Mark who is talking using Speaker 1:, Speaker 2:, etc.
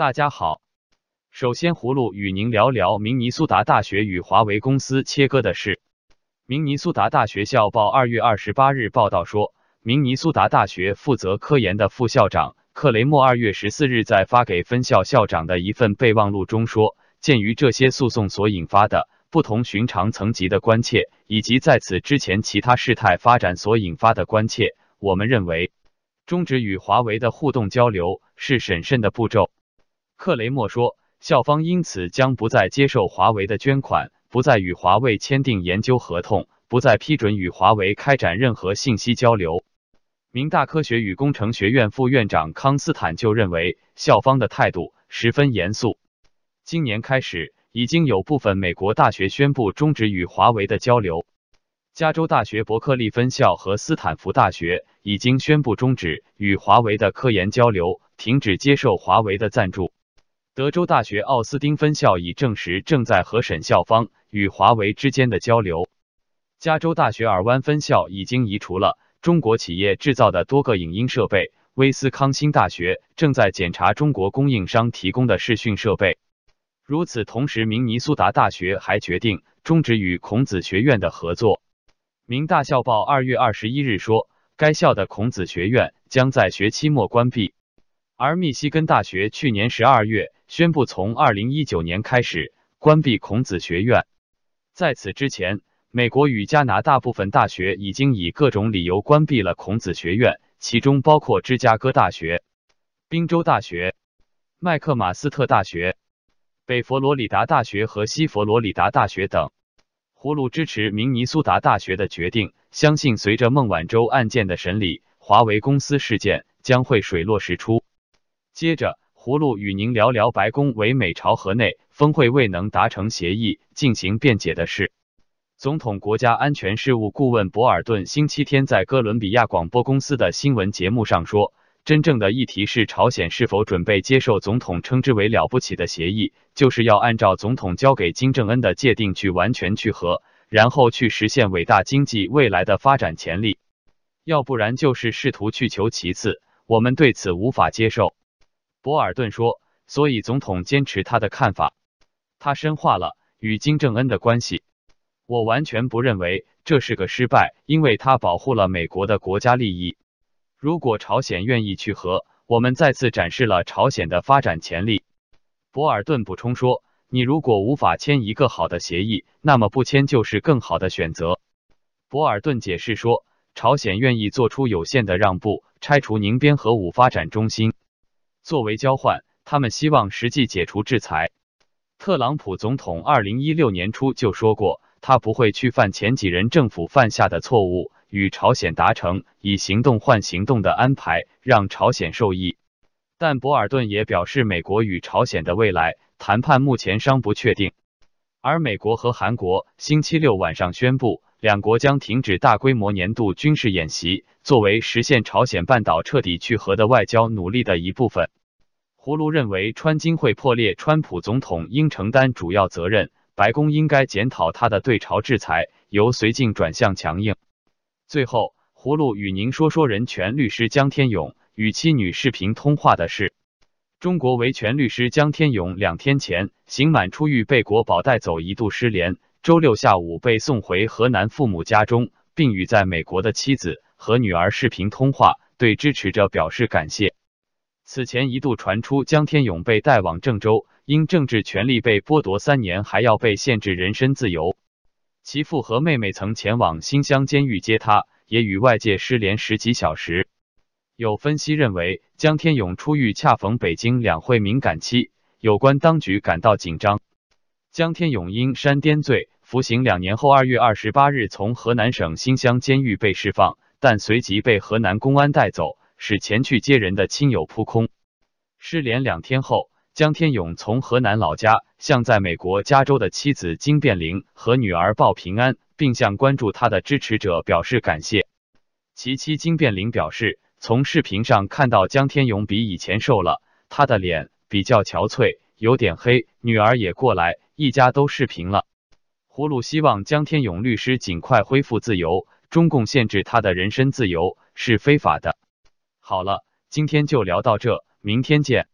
Speaker 1: 大家好，首先葫芦与您聊聊明尼苏达大学与华为公司切割的事。明尼苏达大学校报二月二十八日报道说，明尼苏达大学负责科研的副校长克雷默二月十四日在发给分校校长的一份备忘录中说，鉴于这些诉讼所引发的不同寻常层级的关切，以及在此之前其他事态发展所引发的关切，我们认为终止与华为的互动交流是审慎的步骤。克雷默说，校方因此将不再接受华为的捐款。不再与华为签订研究合同，不再批准与华为开展任何信息交流。明大科学与工程学院副院长康斯坦就认为，校方的态度十分严肃。今年开始，已经有部分美国大学宣布终止与华为的交流。加州大学伯克利分校和斯坦福大学已经宣布终止与华为的科研交流，停止接受华为的赞助。德州大学奥斯汀分校已证实正在和审校方。与华为之间的交流。加州大学尔湾分校已经移除了中国企业制造的多个影音设备。威斯康星大学正在检查中国供应商提供的视讯设备。如此同时，明尼苏达大学还决定终止与孔子学院的合作。明大校报二月二十一日说，该校的孔子学院将在学期末关闭。而密西根大学去年十二月宣布，从二零一九年开始关闭孔子学院。在此之前，美国与加拿大部分大学已经以各种理由关闭了孔子学院，其中包括芝加哥大学、宾州大学、麦克马斯特大学、北佛罗里达大学和西佛罗里达大学等。葫芦支持明尼苏达大学的决定，相信随着孟晚舟案件的审理，华为公司事件将会水落石出。接着。葫芦与您聊聊白宫为美朝河内峰会未能达成协议进行辩解的事。总统国家安全事务顾问博尔顿星期天在哥伦比亚广播公司的新闻节目上说：“真正的议题是朝鲜是否准备接受总统称之为了不起的协议，就是要按照总统交给金正恩的界定去完全去核，然后去实现伟大经济未来的发展潜力。要不然就是试图去求其次，我们对此无法接受。”博尔顿说：“所以总统坚持他的看法，他深化了与金正恩的关系。我完全不认为这是个失败，因为他保护了美国的国家利益。如果朝鲜愿意去和，我们再次展示了朝鲜的发展潜力。”博尔顿补充说：“你如果无法签一个好的协议，那么不签就是更好的选择。”博尔顿解释说：“朝鲜愿意做出有限的让步，拆除宁边核武发展中心。”作为交换，他们希望实际解除制裁。特朗普总统二零一六年初就说过，他不会去犯前几任政府犯下的错误，与朝鲜达成以行动换行动的安排，让朝鲜受益。但博尔顿也表示，美国与朝鲜的未来谈判目前尚不确定。而美国和韩国星期六晚上宣布，两国将停止大规模年度军事演习。作为实现朝鲜半岛彻底去核的外交努力的一部分，葫芦认为川金会破裂，川普总统应承担主要责任。白宫应该检讨他的对朝制裁，由绥靖转向强硬。最后，葫芦与您说说人权律师江天勇与妻女视频通话的事。中国维权律师江天勇两天前刑满出狱，被国保带走，一度失联，周六下午被送回河南父母家中，并与在美国的妻子。和女儿视频通话，对支持者表示感谢。此前一度传出江天勇被带往郑州，因政治权利被剥夺三年，还要被限制人身自由。其父和妹妹曾前往新乡监狱接他，也与外界失联十几小时。有分析认为，江天勇出狱恰逢北京两会敏感期，有关当局感到紧张。江天勇因煽颠罪服刑两年后，二月二十八日从河南省新乡监狱被释放。但随即被河南公安带走，使前去接人的亲友扑空。失联两天后，江天勇从河南老家向在美国加州的妻子金变玲和女儿报平安，并向关注他的支持者表示感谢。其妻金变玲表示，从视频上看到江天勇比以前瘦了，他的脸比较憔悴，有点黑。女儿也过来，一家都视频了。葫芦希望江天勇律师尽快恢复自由。中共限制他的人身自由是非法的。好了，今天就聊到这，明天见。